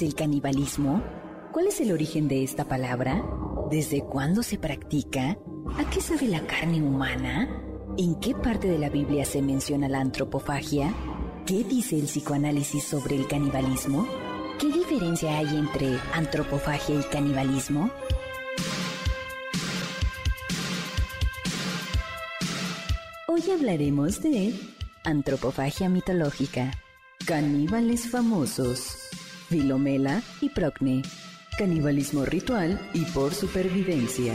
El canibalismo? ¿Cuál es el origen de esta palabra? ¿Desde cuándo se practica? ¿A qué sabe la carne humana? ¿En qué parte de la Biblia se menciona la antropofagia? ¿Qué dice el psicoanálisis sobre el canibalismo? ¿Qué diferencia hay entre antropofagia y canibalismo? Hoy hablaremos de antropofagia mitológica, caníbales famosos. Filomela y Procne. Canibalismo ritual y por supervivencia.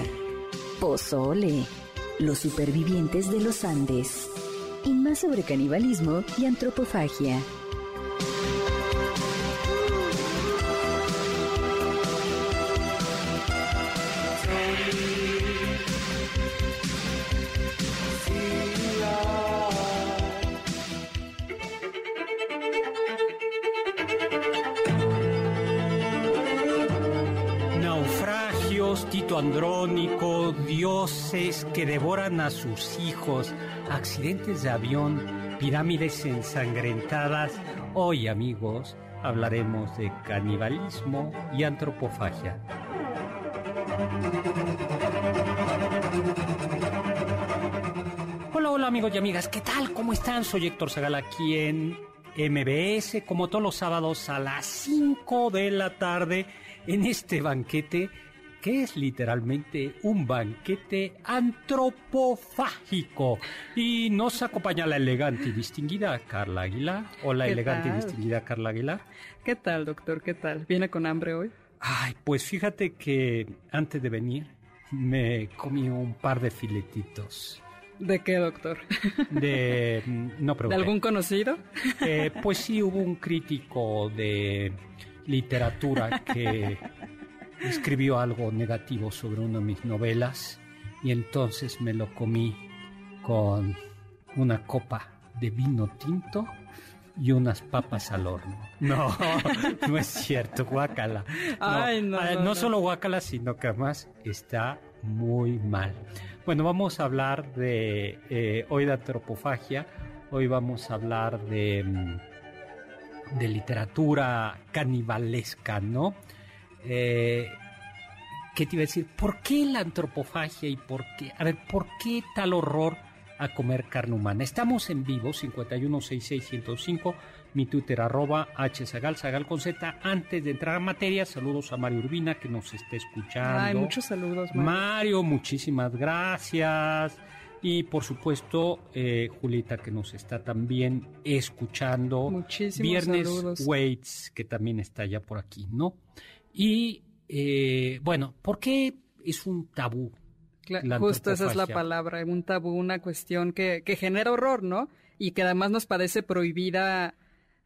Pozole. Los supervivientes de los Andes. Y más sobre canibalismo y antropofagia. Que devoran a sus hijos, accidentes de avión, pirámides ensangrentadas. Hoy, amigos, hablaremos de canibalismo y antropofagia. Hola, hola amigos y amigas, ¿qué tal? ¿Cómo están? Soy Héctor Zagal aquí en MBS, como todos los sábados a las 5 de la tarde, en este banquete que es literalmente un banquete antropofágico. Y nos acompaña la elegante y distinguida Carla Aguilar. Hola, elegante y distinguida Carla Aguilar. ¿Qué tal, doctor? ¿Qué tal? ¿Viene con hambre hoy? Ay, pues fíjate que antes de venir me comí un par de filetitos. ¿De qué, doctor? De. No ¿De algún conocido? Eh, pues sí, hubo un crítico de literatura que escribió algo negativo sobre una de mis novelas y entonces me lo comí con una copa de vino tinto y unas papas al horno. No, no es cierto, guácala. No, ah, no, solo guácala, sino que además está muy mal. Bueno, vamos a hablar de eh, hoy de antropofagia, hoy vamos a hablar de, mm, de literatura canibalesca, ¿no? Eh, ¿Qué te iba a decir? ¿Por qué la antropofagia y por qué? A ver, ¿por qué tal horror a comer carne humana? Estamos en vivo, 5166105, mi Twitter arroba hzagal, zagal con z. Antes de entrar a materia, saludos a Mario Urbina que nos está escuchando. Ay, muchos saludos, Mario. Mario, muchísimas gracias. Y por supuesto, eh, Julita, que nos está también escuchando. Muchísimos Viernes saludos. Waits, que también está ya por aquí, ¿no? Y eh, bueno, ¿por qué es un tabú? justo esa es la palabra, un tabú, una cuestión que, que genera horror, ¿no? Y que además nos parece prohibida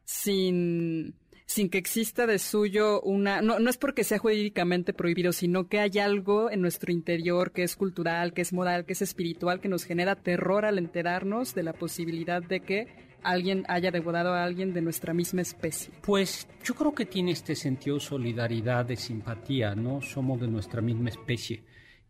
sin, sin que exista de suyo una... No, no es porque sea jurídicamente prohibido, sino que hay algo en nuestro interior que es cultural, que es moral, que es espiritual, que nos genera terror al enterarnos de la posibilidad de que alguien haya devorado a alguien de nuestra misma especie? Pues yo creo que tiene este sentido de solidaridad, de simpatía, ¿no? Somos de nuestra misma especie.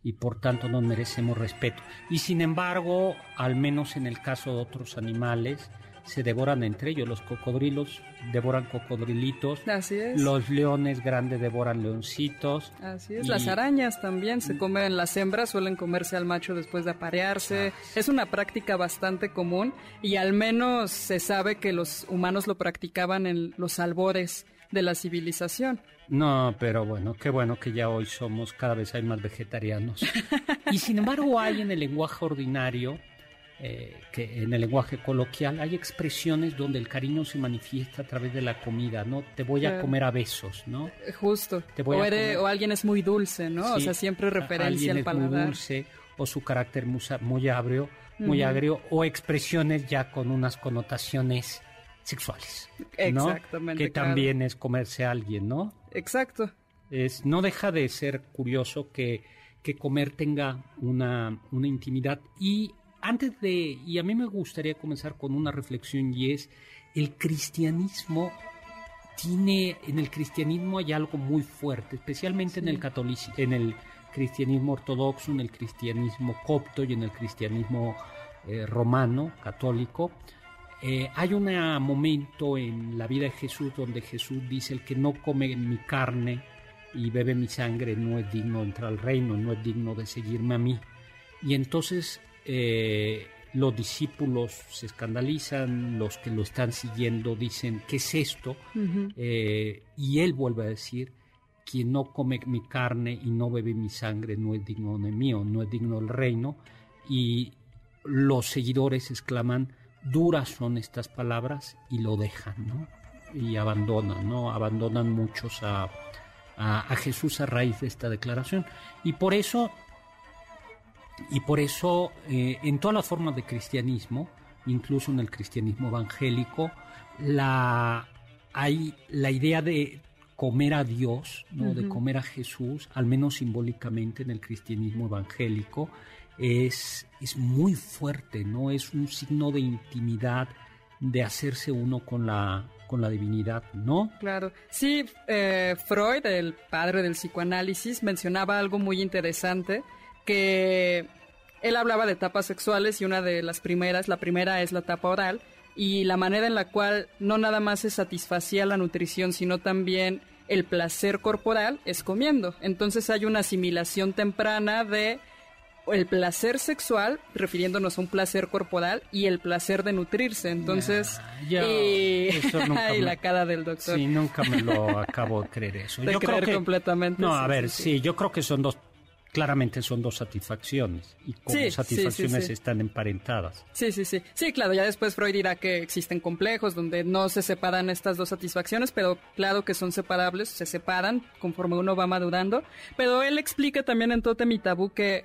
y por tanto no merecemos respeto. Y sin embargo, al menos en el caso de otros animales, se devoran entre ellos. Los cocodrilos devoran cocodrilitos. Así es. Los leones grandes devoran leoncitos. Así es. Las arañas también se comen, las hembras suelen comerse al macho después de aparearse. Es una práctica bastante común y al menos se sabe que los humanos lo practicaban en los albores de la civilización. No, pero bueno, qué bueno que ya hoy somos, cada vez hay más vegetarianos. y sin embargo hay en el lenguaje ordinario, eh, que en el lenguaje coloquial, hay expresiones donde el cariño se manifiesta a través de la comida, ¿no? Te voy a comer a besos, ¿no? Eh, justo. o, alguien es muy dulce, ¿no? o sea, siempre referencia al paladar. muy dulce, o su carácter muy agrio, muy agrio, o expresiones ya con unas connotaciones sexuales. Exactamente. Que también es comerse a alguien, ¿no? Exacto. Es, no deja de ser curioso que, que comer tenga una, una intimidad. Y antes de, y a mí me gustaría comenzar con una reflexión y es, el cristianismo tiene, en el cristianismo hay algo muy fuerte, especialmente en el catolicismo, en el cristianismo ortodoxo, en el cristianismo copto y en el cristianismo eh, romano, católico, eh, hay un momento en la vida de Jesús donde Jesús dice, el que no come mi carne y bebe mi sangre no es digno de entrar al reino, no es digno de seguirme a mí. Y entonces eh, los discípulos se escandalizan, los que lo están siguiendo dicen, ¿qué es esto? Eh, y él vuelve a decir, quien no come mi carne y no bebe mi sangre no es digno de mío, no es digno del reino. Y los seguidores exclaman, duras son estas palabras y lo dejan, ¿no? Y abandonan, ¿no? Abandonan muchos a, a, Jesús a raíz de esta declaración. Y por eso, y por eso eh, en todas las formas de cristianismo, incluso en el cristianismo evangélico, la, hay la idea de comer a Dios, ¿no? de comer a Jesús, al menos simbólicamente en el cristianismo evangélico, es, es muy fuerte, ¿no? Es un signo de intimidad, de hacerse uno con la, con la divinidad, ¿no? Claro. Sí, eh, Freud, el padre del psicoanálisis, mencionaba algo muy interesante, que él hablaba de etapas sexuales y una de las primeras, la primera es la etapa oral, y la manera en la cual no nada más se satisfacía la nutrición, sino también el placer corporal es comiendo. Entonces hay una asimilación temprana de el placer sexual, refiriéndonos a un placer corporal, y el placer de nutrirse. Entonces, y... la cara del doctor. Sí, nunca me lo acabo de creer eso. De yo creer creo completamente. No, a ver, sí, yo creo que son dos claramente son dos satisfacciones y como satisfacciones están emparentadas. Sí, sí, sí. Sí, claro, ya después Freud dirá que existen complejos donde no se separan estas dos satisfacciones, pero claro que son separables, se separan conforme uno va madurando. Pero él explica también en Totem y Tabú que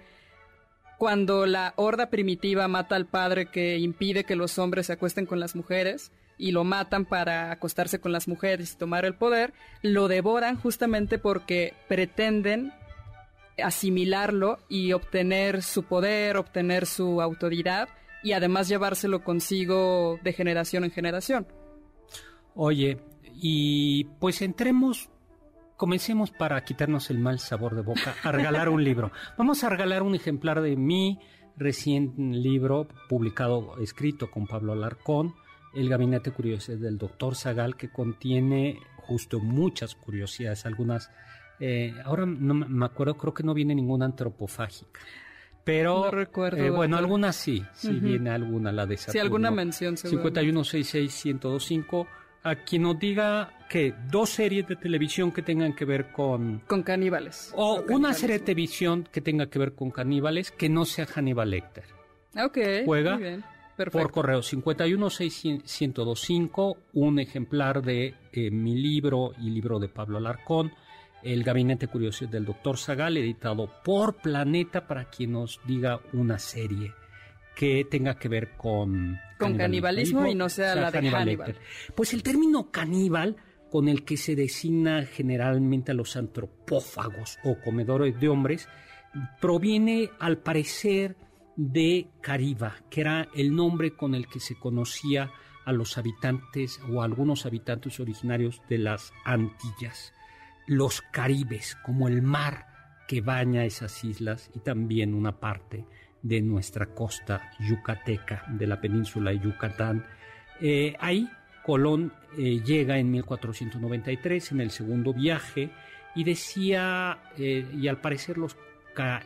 cuando la horda primitiva mata al padre que impide que los hombres se acuesten con las mujeres y lo matan para acostarse con las mujeres y tomar el poder, lo devoran justamente porque pretenden asimilarlo y obtener su poder, obtener su autoridad y además llevárselo consigo de generación en generación. Oye, y pues entremos comencemos para quitarnos el mal sabor de boca a regalar un libro. Vamos a regalar un ejemplar de mi reciente libro publicado, escrito con Pablo Alarcón, El Gabinete Curioso del Doctor Zagal, que contiene justo muchas curiosidades, algunas, eh, ahora no me acuerdo, creo que no viene ninguna antropofágica. Pero, no recuerdo, eh, bueno, algunas sí, sí viene alguna, la de Saturno. Sí, alguna mención, 5166 a quien nos diga que dos series de televisión que tengan que ver con... Con caníbales. O una serie de televisión que tenga que ver con caníbales que no sea Hannibal Lecter. Ok. Juega por correo 51625, un ejemplar de eh, mi libro y libro de Pablo Alarcón, El Gabinete Curioso del Doctor Zagal, editado por Planeta para quien nos diga una serie que tenga que ver con... Con canibalismo, y no sea, la de Hannibal. Pues el término caníbal con el que se designa generalmente a los antropófagos o comedores de hombres, proviene al parecer de Cariba, que era el nombre con el que se conocía a los habitantes o a algunos habitantes originarios de las Antillas. Los caribes, como el mar que baña esas islas y también una parte de nuestra costa yucateca, de la península de Yucatán. Eh, ahí Colón eh, llega en 1493 en el segundo viaje y decía, eh, y al parecer los,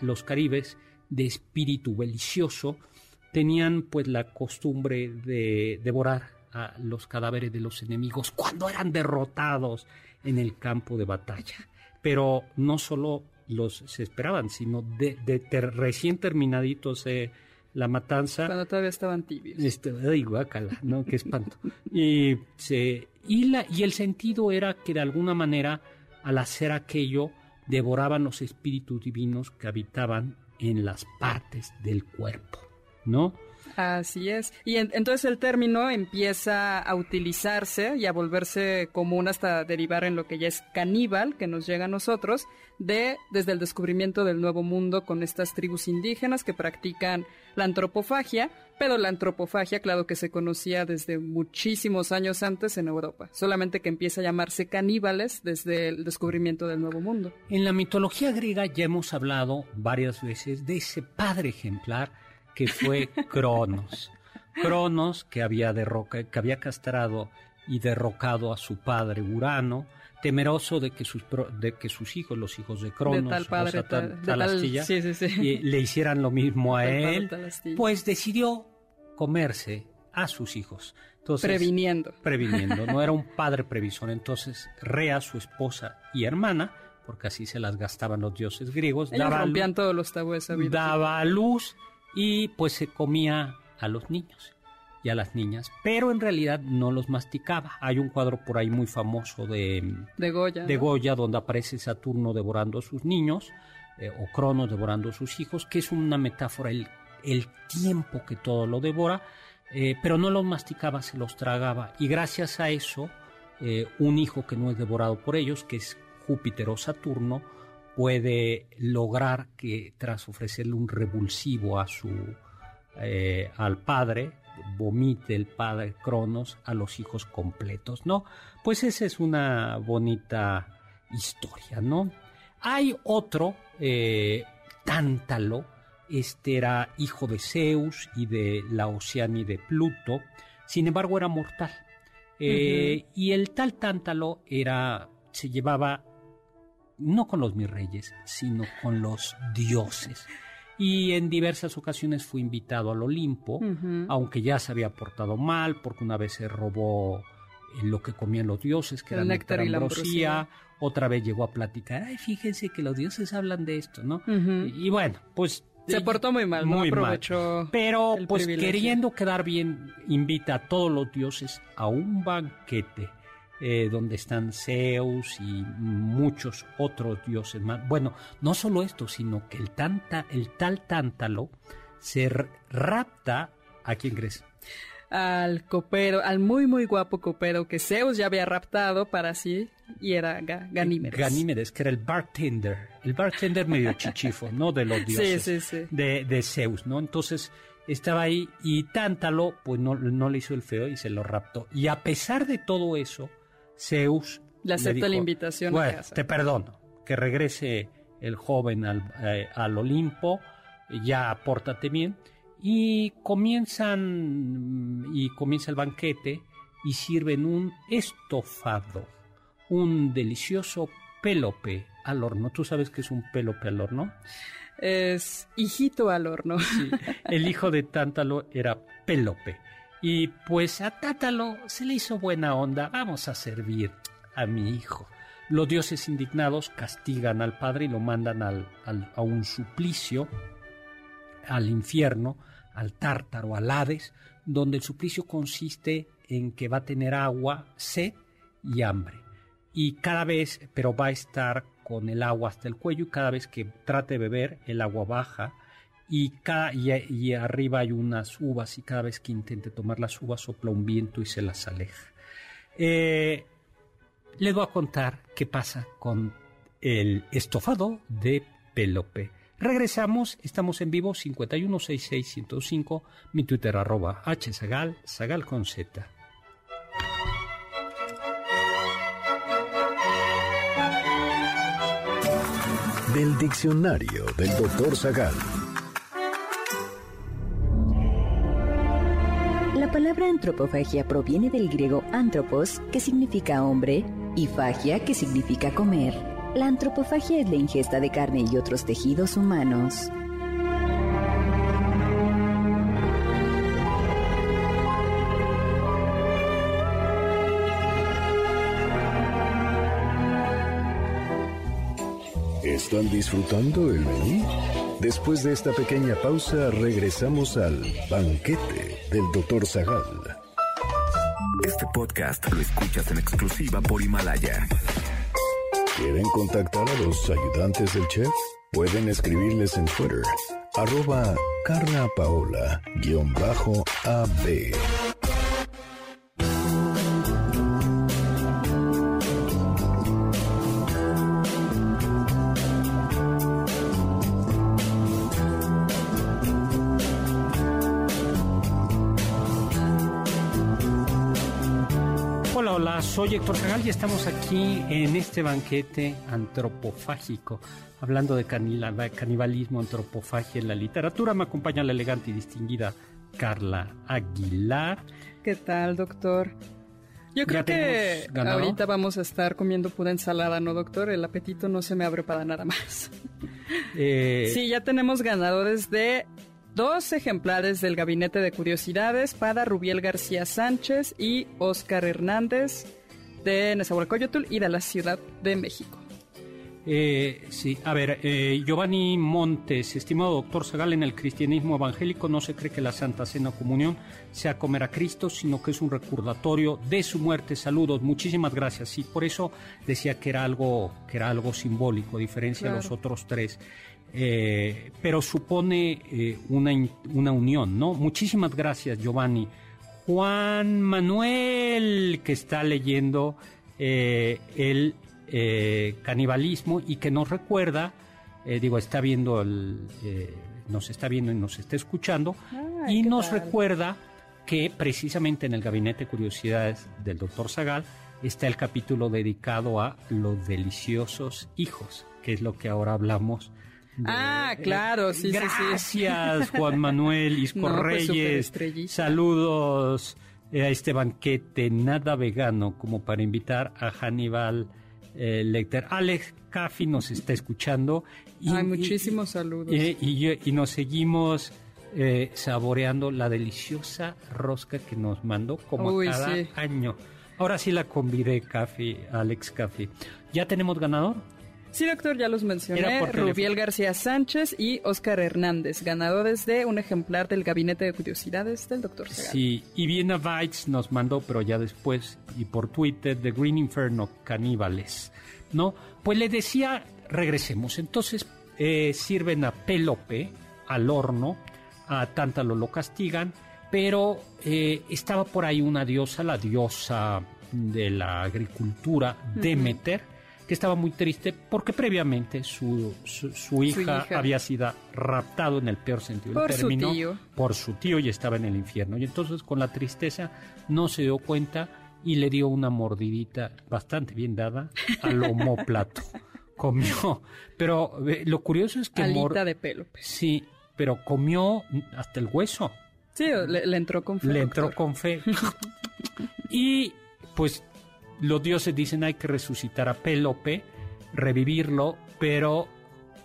los caribes de espíritu delicioso tenían pues la costumbre de devorar a los cadáveres de los enemigos cuando eran derrotados en el campo de batalla. Pero no solo los se esperaban, sino de, recién terminaditos eh, la matanza. Cuando todavía estaban tibios. Este, ay, guácala, ¿no? Qué espanto. y, se, y, la, y el sentido era que de alguna manera, al hacer aquello, devoraban los espíritus divinos que habitaban en las partes del cuerpo, ¿no? Así es. Y entonces el término empieza a utilizarse y a volverse común hasta derivar en lo que ya es caníbal, que nos llega a nosotros, de desde el descubrimiento del Nuevo Mundo con estas tribus indígenas que practican la antropofagia, pero la antropofagia, claro que se conocía desde muchísimos años antes en Europa, solamente que empieza a llamarse caníbales desde el descubrimiento del Nuevo Mundo. En la mitología griega ya hemos hablado varias veces de ese padre ejemplar que fue Cronos. Cronos, que había, que había castrado y derrocado a su padre Urano, temeroso de que sus, de que sus hijos, los hijos de Cronos, de padre, le hicieran lo mismo a él, pues decidió comerse a sus hijos. Entonces, previniendo. Previniendo, no era un padre previsor. Entonces, Rea, su esposa y hermana, porque así se las gastaban los dioses griegos, daba rompían todos los tabúes Daba a luz y pues se comía a los niños y a las niñas, pero en realidad no los masticaba. Hay un cuadro por ahí muy famoso de, de Goya, de Goya donde aparece Saturno devorando a sus niños eh, o Cronos devorando a sus hijos, que es una metáfora, el, el tiempo que todo lo devora, eh, pero no los masticaba, se los tragaba. Y gracias a eso, eh, un hijo que no es devorado por ellos, que es Júpiter o Saturno, puede lograr que tras ofrecerle un revulsivo a su, eh, al padre, vomite el padre Cronos a los hijos completos, ¿no? Pues esa es una bonita historia, ¿no? Hay otro, eh, Tántalo, este era hijo de Zeus y de la y de Pluto, sin embargo era mortal. Eh, y el tal Tántalo era, se llevaba no con los mis reyes, sino con los dioses. Y en diversas ocasiones fue invitado al Olimpo, aunque ya se había portado mal, porque una vez se robó eh, lo que comían los dioses, que era néctar y la ambrosía. Otra vez llegó a platicar, ay, fíjense que los dioses hablan de esto, ¿no? y, bueno, pues se eh, portó muy mal, muy aprovechó. Pero pues queriendo quedar bien, invita a todos los dioses a un banquete eh, donde están Zeus y muchos otros dioses más. Bueno, no solo esto, sino que el, tanta, el tal Tántalo se rapta, ¿a quién crees? Al copero, al muy muy guapo copero que Zeus ya había raptado para sí y era Ganímedes. Ganímedes, que era el bartender, el bartender medio chichifo, ¿no? De los dioses De, de Zeus, ¿no? Entonces estaba ahí y Tántalo pues no, no le hizo el feo y se lo raptó. Y a pesar de todo eso, Zeus le acepta la invitación. Bueno, te perdono, que regrese el joven al, eh, al Olimpo, ya pórtate bien, y comienzan, y comienza el banquete y sirven un estofado, un delicioso pélope al horno. ¿Tú sabes qué es un pélope al horno? Es hijito al horno. Sí, el hijo de Tántalo era Pélope y pues a Tátalo se le hizo buena onda, vamos a servir a mi hijo. Los dioses indignados castigan al padre y lo mandan al, a un suplicio, al infierno, al tártaro, al Hades, donde el suplicio consiste en que va a tener agua, sed y hambre. Y cada vez, pero va a estar con el agua hasta el cuello y cada vez que trate de beber, el agua baja y, y, arriba hay unas uvas y cada vez que intente tomar las uvas sopla un viento y se las aleja. Eh, les voy a contar qué pasa con el estofado de Pelope. Regresamos, estamos en vivo 5166105, mi Twitter arroba hsagal, sagal con z. El diccionario del doctor Zagal. Antropofagia proviene del griego antropos, que significa hombre, y fagia, que significa comer. La antropofagia es la ingesta de carne y otros tejidos humanos. ¿Están disfrutando el menú? Después de esta pequeña pausa, regresamos al banquete del Dr. Zagal. Este podcast lo escuchas en exclusiva por Himalaya. ¿Quieren contactar a los ayudantes del chef? Pueden escribirles en Twitter, arroba Carla soy Héctor Zagal y estamos aquí en este banquete antropofágico, hablando de canibalismo, antropofagia en la literatura. Me acompaña la elegante y distinguida Carla Aguilar. ¿Qué tal, doctor? Yo creo que ahorita vamos a estar comiendo pura ensalada, ¿no, doctor? El apetito no se me abre para nada más. Eh, sí, ya tenemos ganadores de Dos ejemplares del Gabinete de Curiosidades para Rubiel García Sánchez y Oscar Hernández de Nezahualcóyotl y de la Ciudad de México. Eh, sí, a ver, eh, Giovanni Montes, estimado doctor Zagal, en el cristianismo evangélico no se cree que la Santa Cena Comunión sea comer a Cristo, sino que es un recordatorio de su muerte. Saludos, muchísimas gracias. Y por eso decía que era algo, que era algo simbólico, a diferencia de los otros tres. Eh, pero supone una, una unión, ¿no? Muchísimas gracias, Giovanni. Juan Manuel, que está leyendo eh, el canibalismo y que nos recuerda, digo, está viendo, el, nos está viendo y nos está escuchando, y nos recuerda que precisamente en el Gabinete de Curiosidades del doctor Zagal está el capítulo dedicado a los deliciosos hijos, que es lo que ahora hablamos ah, claro, sí, Gracias, sí, Gracias, Juan Manuel Isco pues, Reyes. Saludos a este banquete nada vegano como para invitar a Hannibal eh, Lecter. Alex Caffi nos está escuchando. Y, Ay, muchísimos saludos. Y, nos seguimos eh, saboreando la deliciosa rosca que nos mandó como cada año. Ahora sí la convidé, Caffi, Alex Caffi. ¿Ya tenemos ganador? Sí, doctor, ya los mencioné. Rubiel García Sánchez y Oscar Hernández, ganadores de un ejemplar del Gabinete de Curiosidades del doctor Segal. Sí, y Viena Bites nos mandó, pero ya después, y por Twitter, The Green Inferno, Caníbales. ¿No? Pues le decía, regresemos. Entonces, eh, sirven a Pelope, al horno, a Tántalo lo castigan, pero eh, estaba por ahí una diosa, la diosa de la agricultura, Demeter, que estaba muy triste porque previamente su, su, hija, había sido raptado en el peor sentido su tío. por su tío y estaba en el infierno. Y entonces con la tristeza no se dio cuenta y le dio una mordidita bastante bien dada al homóplato. comió, pero lo curioso es que... Alita de pelo. Pues. Sí, pero comió hasta el hueso. Sí, le, entró con fe. Le entró con fe. y pues los dioses dicen hay que resucitar a Pélope, revivirlo, pero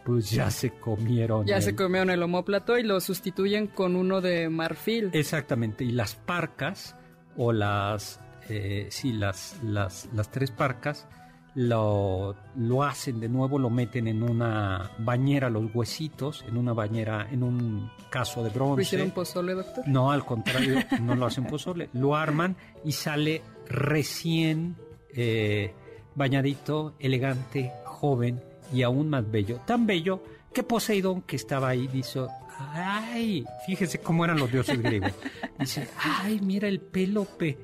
pues ya se comieron. Ya se comieron el homóplato y lo sustituyen con uno de marfil. Exactamente, y las parcas, o las, eh, sí, las, las, las tres parcas, lo, lo hacen de nuevo, lo meten en una bañera, los huesitos, en una bañera, en un caso de bronce. ¿Lo hicieron pozole, doctor? No, al contrario, no lo hacen pozole. Lo arman y sale recién eh, bañadito, elegante, joven y aún más bello. Tan bello que Poseidón, que estaba ahí, dice, ay, fíjese cómo eran los dioses griegos. Dice, ay, mira el Pélope,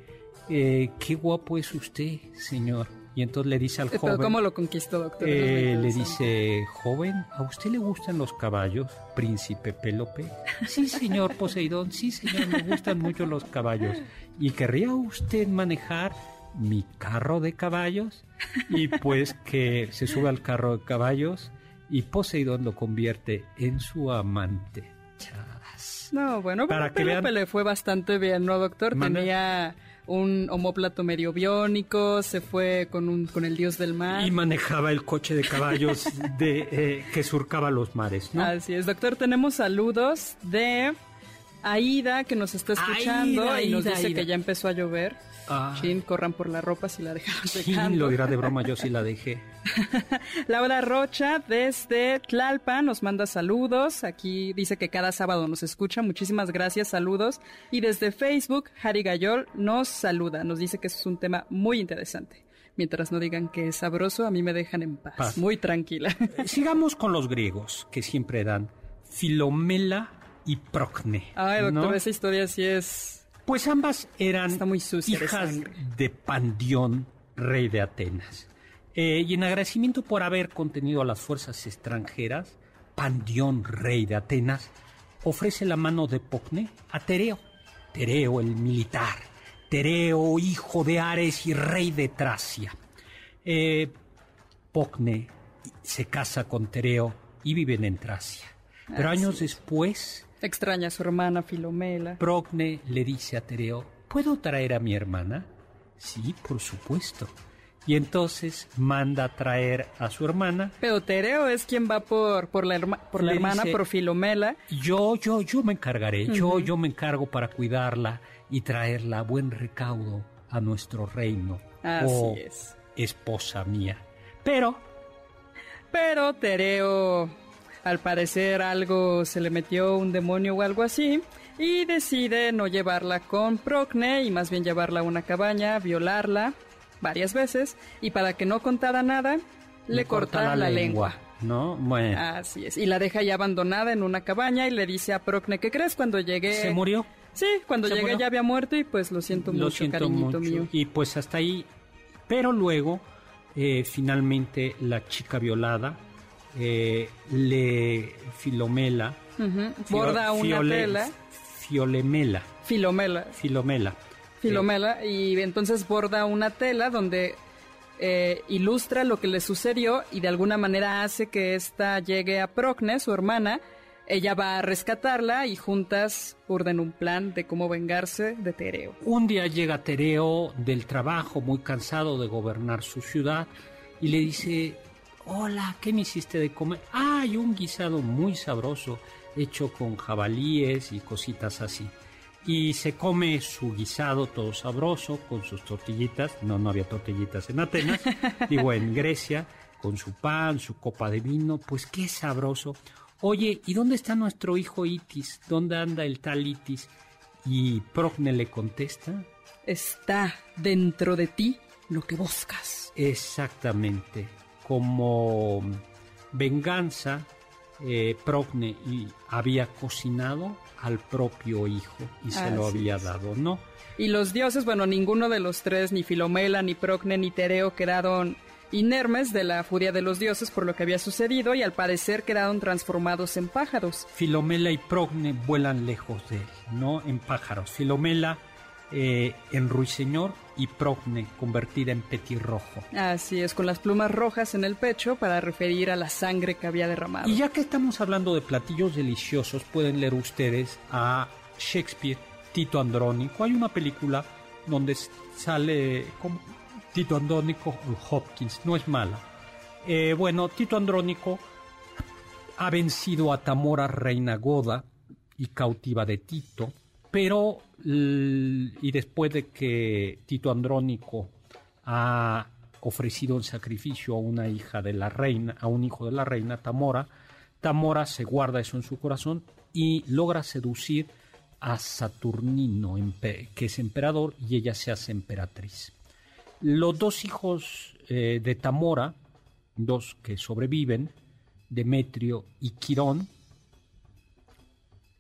eh, qué guapo es usted, señor. Y entonces le dice al joven... ¿Cómo lo conquistó, doctor? Eh, le dice, joven, ¿a usted le gustan los caballos, príncipe Pélope? Sí, señor Poseidón, sí, señor, me gustan mucho los caballos. ¿Y querría usted manejar mi carro de caballos y pues que se sube al carro de caballos y Poseidón lo convierte en su amante. No, bueno, para que le fue bastante bien, ¿no, doctor? Tenía un homóplato medio biónico, se fue con, un, con el dios del mar. Y manejaba el coche de caballos de, eh, que surcaba los mares, ¿no? Así es, doctor. Tenemos saludos de Aida, que nos está escuchando y nos dice que ya empezó a llover. Ah. Chin, corran por la ropa si la dejaron Chin, lo dirá de broma, yo sí la dejé. Laura Rocha desde Tlalpan nos manda saludos. Aquí dice que cada sábado nos escucha. Muchísimas gracias, saludos. Y desde Facebook, Harry Gayol nos saluda. Nos dice que eso es un tema muy interesante. Mientras no digan que es sabroso, a mí me dejan en paz. Muy tranquila. Eh, sigamos con los griegos, que siempre dan Filomela y Procne. Ay, doctor, esa historia sí es pues ambas eran hijas de, Pandión, rey de Atenas. Eh, y en agradecimiento por haber contenido a las fuerzas extranjeras, Pandión, rey de Atenas, ofrece la mano de Pocne a Tereo. Tereo el militar, Tereo hijo de Ares y rey de Tracia. Eh, Pocne se casa con Tereo y viven en Tracia. Pero años después Extraña a su hermana Filomela. Procne le dice a Tereo, ¿puedo traer a mi hermana? Sí, por supuesto. Y entonces manda a traer a su hermana. Pero Tereo es quien va por, por la, por la hermana, por Filomela. Yo, yo, yo me encargaré. Yo, yo me encargo para cuidarla y traerla a buen recaudo a nuestro reino. Así oh, es. Esposa mía. Pero. Pero Tereo al parecer algo se le metió un demonio o algo así y decide no llevarla con Procne y más bien llevarla a una cabaña, violarla varias veces y para que no contara nada le, corta, la, lengua. ¿No? Bueno. Así es. Y la deja ya abandonada en una cabaña y le dice a Procne, ¿qué crees cuando llegué? ¿Se murió? Sí, cuando llegué ya había muerto y pues lo siento lo mucho, siento cariñito mío. Y pues hasta ahí. Pero luego, eh, finalmente, la chica violada eh, le Filomela. Borda una tela. Fiolemela. Filomela. Filomela. Filomela. y entonces borda una tela donde eh, ilustra lo que le sucedió y de alguna manera hace que ésta llegue a Procne, su hermana. Ella va a rescatarla y juntas urden un plan de cómo vengarse de Tereo. Un día llega Tereo del trabajo, muy cansado de gobernar su ciudad, y le dice, Hola, ¿qué me hiciste de comer? Ah, hay un guisado muy sabroso hecho con jabalíes y cositas así. Y se come su guisado todo sabroso con sus tortillitas. No, no había tortillitas en Atenas. Digo, en Grecia, con su pan, su copa de vino. Pues qué sabroso. Oye, ¿y dónde está nuestro hijo Itis? ¿Dónde anda el tal Itis? Y Procne le contesta. Está dentro de ti lo que buscas. Exactamente como venganza, eh, Procne había cocinado al propio hijo y se lo había dado, ¿no? Y los dioses, bueno, ninguno de los tres, ni Filomela, ni Procne, ni Tereo, quedaron inermes de la furia de los dioses por lo que había sucedido y al parecer quedaron transformados en pájaros. Filomela y Procne vuelan lejos de él, ¿no? En pájaros. Filomela eh, en ruiseñor y progne convertida en petirrojo. Así es, con las plumas rojas en el pecho para referir a la sangre que había derramado. Y ya que estamos hablando de platillos deliciosos, pueden leer ustedes a Shakespeare, Tito Andrónico. Hay una película donde sale como Tito Andrónico Hopkins, no es mala. Eh, bueno, Tito Andrónico ha vencido a Tamora Reina Goda y cautiva de Tito pero, y después de que Tito Andrónico ha ofrecido el sacrificio a una hija de la reina, a un hijo de la reina, Tamora, Tamora se guarda eso en su corazón y logra seducir a Saturnino, que es emperador, y ella se hace emperatriz. Los dos hijos eh, de Tamora, dos que sobreviven, Demetrio y Quirón,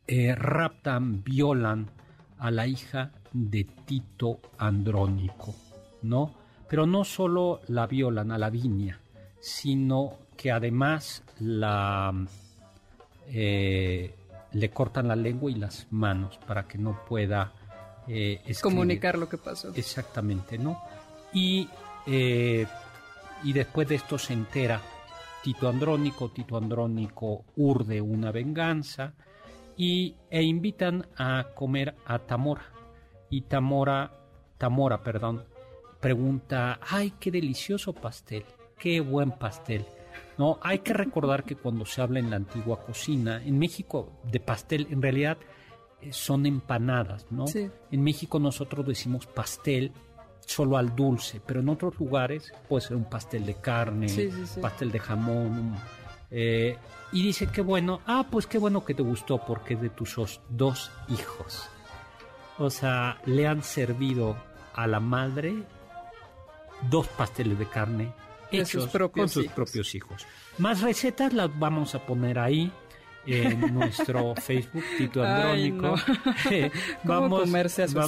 eh, raptan, violan a la hija de Tito Andrónico, ¿no? Pero no solo la violan a la viña, sino que además la eh, le cortan la lengua y las manos para que no pueda eh, comunicar lo que pasó. Exactamente, ¿no? Y, y después de esto se entera Tito Andrónico. Tito Andrónico urde una venganza y, e invitan a comer a Tamora. Y Tamora, Tamora, perdón, pregunta, ay, qué delicioso pastel, qué buen pastel. No, hay que recordar que cuando se habla en la antigua cocina, en México de pastel en realidad eh, son empanadas, ¿no? En México nosotros decimos pastel solo al dulce, pero en otros lugares puede ser un pastel de carne, pastel de jamón. Eh, y dice que bueno, ah, pues qué bueno que te gustó porque de tus dos hijos. O sea, le han servido a la madre dos pasteles de carne hechos con sus propios hijos. Más recetas las vamos a poner ahí en nuestro Facebook, Tito Andrónico. vamos, comerse a su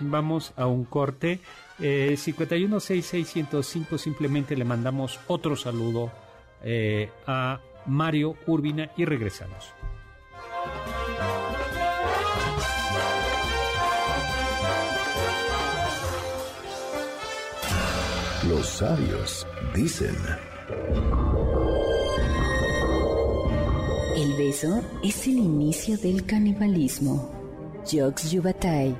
Vamos a un corte. Eh, 516605 simplemente le mandamos otro saludo eh, a Mario Urbina y regresamos. Los sabios dicen. El beso es el inicio del canibalismo. Jokes Yubatay.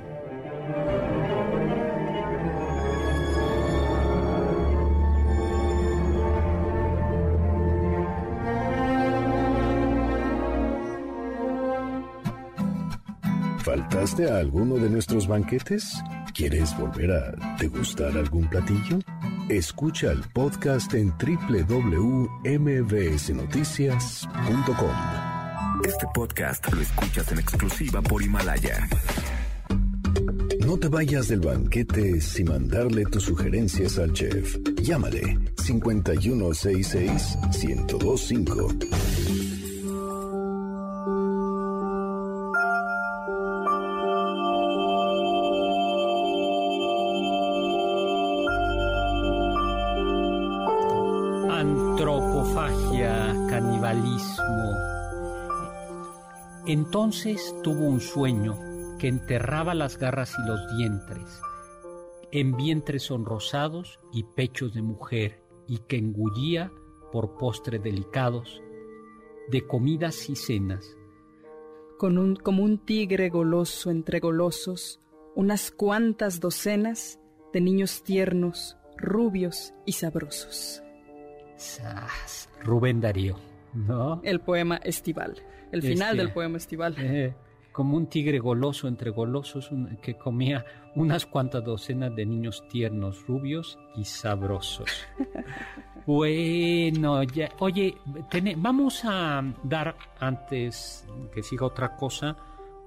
¿Faltaste a alguno de nuestros banquetes? ¿Quieres volver a degustar algún platillo? Escucha el podcast en www.mbsnoticias.com. Este podcast lo escuchas en exclusiva por Himalaya. No te vayas del banquete sin mandarle tus sugerencias al chef. Llámale 5166 1025. Entonces tuvo un sueño que enterraba las garras y los vientres en vientres sonrosados y pechos de mujer y que engullía por postres delicados de comidas y cenas. Con un, como un tigre goloso entre golosos, unas cuantas docenas de niños tiernos, rubios y sabrosos. Rubén Darío, ¿no? El poema estival el final del poema estival. Eh, como un tigre goloso entre golosos que comía unas cuantas docenas de niños tiernos, rubios y sabrosos. bueno, ya, oye, vamos a dar antes que siga otra cosa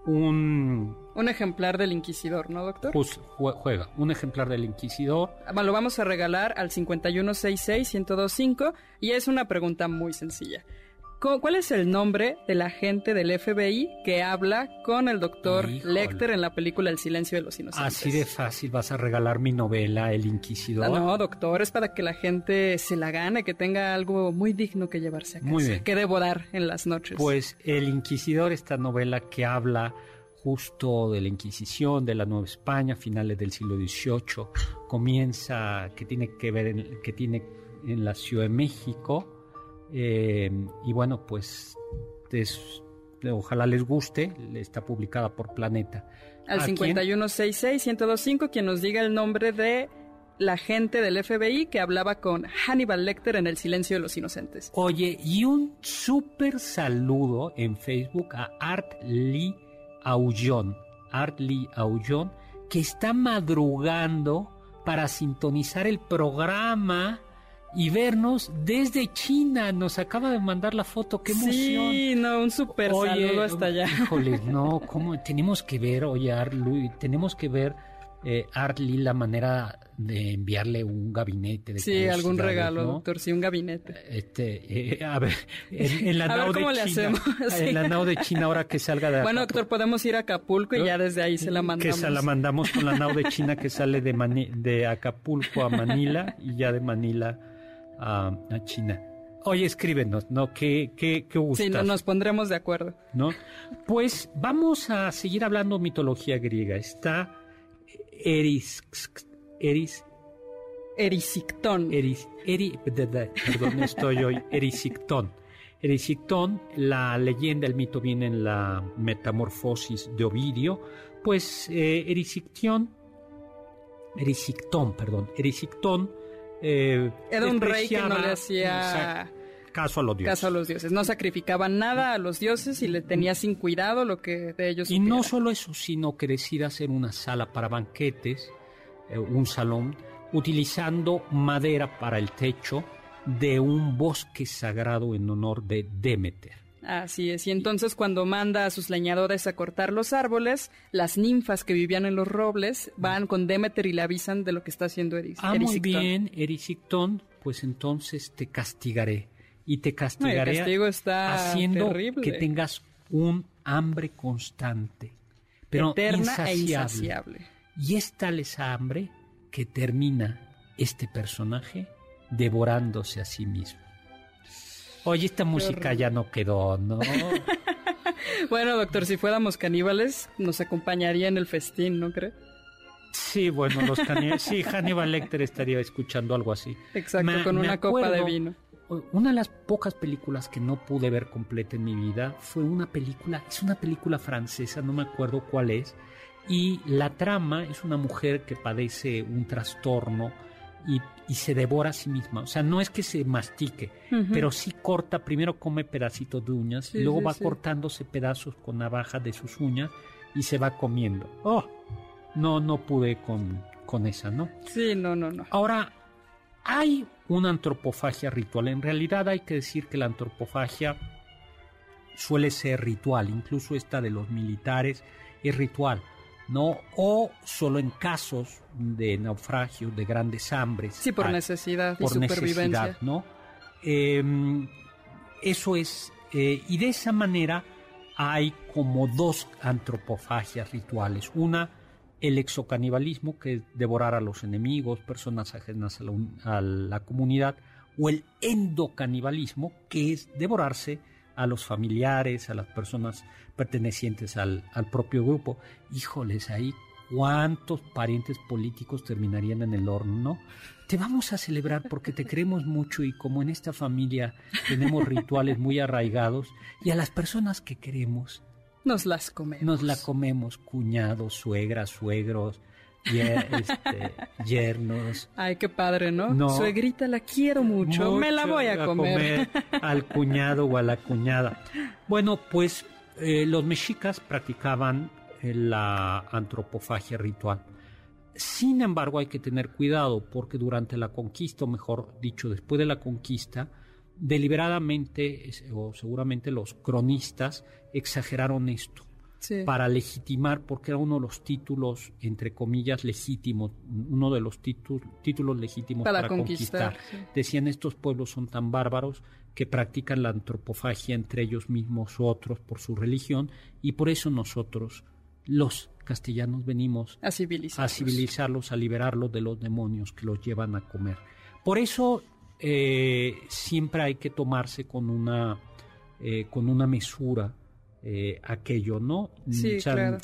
un... Un ejemplar del Inquisidor, ¿no, doctor? Pues juega, un ejemplar del Inquisidor. Lo vamos a regalar al 5166-1025 y es una pregunta muy sencilla. ¿Cuál es el nombre del agente del FBI que habla con el doctor Lecter en la película El silencio de los inocentes? Así de fácil vas a regalar mi novela El Inquisidor. No, doctor, es para que la gente se la gane, que tenga algo muy digno que llevarse a casa, muy bien. que devorar en las noches. Pues El Inquisidor, esta novela que habla justo de la Inquisición, de la Nueva España, finales del siglo XVIII, comienza, que tiene que ver, que tiene en la Ciudad de México, eh, y bueno, pues ojalá les guste, está publicada por Planeta. Al 5166-1025, quien nos diga el nombre de la gente del FBI que hablaba con Hannibal Lecter en El Silencio de los Inocentes. Oye, y un súper saludo en Facebook a Art Lee Aullón. Art Lee Aullón, que está madrugando para sintonizar el programa y vernos desde China. Nos acaba de mandar la foto, qué emoción. Sí, no, un super saludo hasta allá. Híjole, no, ¿cómo? Tenemos que ver, oye, Arlu, tenemos que ver, eh, Arli, la manera de enviarle un gabinete. De sí, algún regalo, doctor, sí, un gabinete. Este, eh, a ver, en, la nao de China. Le hacemos? En la nao de China, ahora que salga de Bueno, doctor, podemos ir a Acapulco y ya desde ahí se la mandamos. Que se la mandamos con la nao de China que sale de, de Acapulco a Manila y ya de Manila a, China. Oye, escríbenos, ¿no? ¿Qué, qué, qué gustas? Sí, no, nos pondremos de acuerdo. ¿No? Pues vamos a seguir hablando mitología griega. Está Eris, Eris Erisictón. perdón, estoy hoy. Erisictón. Erisictón, la leyenda, el mito viene en la Metamorfosis de Ovidio. Pues eh, Erisictón, Erisictón, perdón, Erisictón. Eh, Era un rey que no le hacía caso a los dioses. Caso a los dioses. No sacrificaba nada a los dioses y le tenía sin cuidado lo que de ellos. Y no solo eso, sino que decide hacer una sala para banquetes, eh, un salón, utilizando madera para el techo de un bosque sagrado en honor de Demeter. Así es, y entonces cuando manda a sus leñadores a cortar los árboles, las ninfas que vivían en los robles van con Demeter y le avisan de lo que está haciendo Eris Ah, muy bien, Erisictón, pues entonces te castigaré. Y te castigaré haciendo que tengas un hambre constante, pero Eterna e insaciable. Y es tal esa hambre que termina este personaje devorándose a sí mismo. Oye, esta música ya no quedó, ¿no? bueno, doctor, si fuéramos caníbales, nos acompañaría en el festín, ¿no cree? Sí, bueno, los caníbales. Sí, Hannibal Lecter estaría escuchando algo así. Exacto, con una copa de vino. Una de las pocas películas que no pude ver completa en mi vida fue una película, es una película francesa, no me acuerdo cuál es, y la trama es una mujer que padece un trastorno y, se devora a sí misma. O sea, no es que se mastique, pero sí corta, primero come pedacitos de uñas, y luego va cortándose pedazos con navaja de sus uñas y se va comiendo. Oh, no, no pude con, con esa, ¿no? Sí, no, no, no. Ahora, hay una antropofagia ritual. En realidad hay que decir que la antropofagia suele ser ritual, incluso esta de los militares es ritual. ¿No? O solo en casos de naufragio, de grandes hambres. Sí, por necesidad por supervivencia. ¿no? Em, eso es, eh, y de esa manera hay como dos antropofagias rituales. Una, el exocanibalismo, que es devorar a los enemigos, personas ajenas a la, a la comunidad, o el endocanibalismo, que es devorarse a los familiares, a las personas pertenecientes al, propio grupo. Híjoles, ahí cuántos parientes políticos terminarían en el horno, Te vamos a celebrar porque te queremos mucho y como en esta familia tenemos rituales muy arraigados y a las personas que queremos nos las comemos. Nos la comemos, cuñados, suegras, suegros, este, yernos. Ay, qué padre, ¿no? Suegrita, la quiero mucho, me la voy a, comer. Al cuñado o a la cuñada. Bueno, pues eh, los mexicas practicaban eh, la antropofagia ritual. Sin embargo, hay que tener cuidado porque durante la conquista, o mejor dicho, después de la conquista, deliberadamente o seguramente los cronistas exageraron esto para legitimar, porque era uno de los títulos, entre comillas, legítimos, uno de los títulos legítimos para, conquistar. Decían, estos pueblos son tan bárbaros que practican la antropofagia entre ellos mismos u otros por su religión, y por eso nosotros, los castellanos, venimos a civilizarlos, a, civilizarlos, a liberarlos de los demonios que los llevan a comer. Por eso eh, siempre hay que tomarse con una, eh, con una mesura eh, aquello, ¿no? Sí,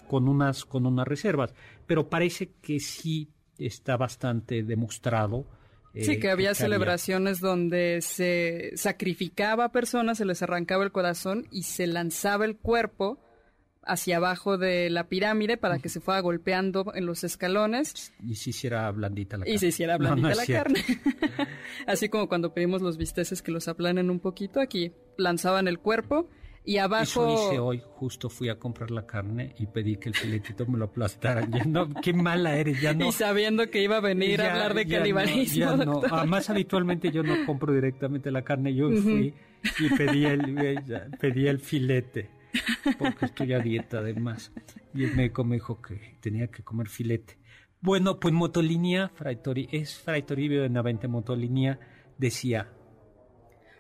Con unas, con unas reservas. Pero parece que sí está bastante demostrado. Eh, sí, que había celebraciones donde se sacrificaba a personas, se les arrancaba el corazón y se lanzaba el cuerpo hacia abajo de la pirámide para que se fuera golpeando en los escalones. Y se hiciera blandita la carne. Y se hiciera blandita la carne. Así como cuando pedimos los bisteces que los aplanen un poquito, aquí lanzaban el cuerpo y abajo... Eso hice hoy, justo fui a comprar la carne y pedí que el filetito me lo aplastaran. Ya no, qué mala eres, ya no. Y sabiendo que iba a venir a hablar de canibalismo, no, Además, habitualmente yo no compro directamente la carne, yo fui y pedí el, pedí el filete, porque estoy a dieta además. Y el médico me dijo que tenía que comer filete. Bueno, pues Motolinia, Fray es Fray Toribio de Navente Motolinia, decía,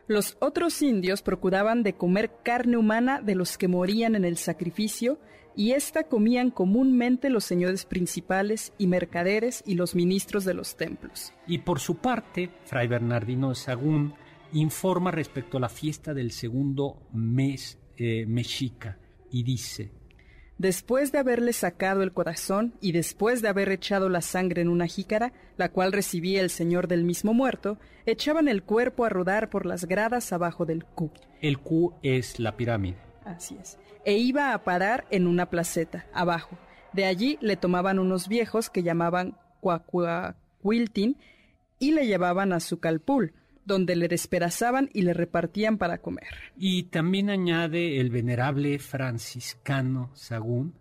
los otros indios procuraban de comer carne humana de los que morían en el sacrificio, y ésta comían comúnmente los señores principales y mercaderes y los ministros de los templos. Y por su parte, Fray Bernardino de Sagún informa respecto a la fiesta del segundo mes eh, mexica y dice, Después de haberle sacado el corazón y después de haber echado la sangre en una jícara, la cual recibía el señor del mismo muerto, echaban el cuerpo a rodar por las gradas abajo del Q. El Q es la pirámide. Así es. E iba a parar en una placeta, abajo. De allí le tomaban unos viejos que llamaban Cuacuacuiltin y le llevaban a su calpul, donde le despedazaban y le repartían para comer. Y también añade el venerable franciscano Sagún,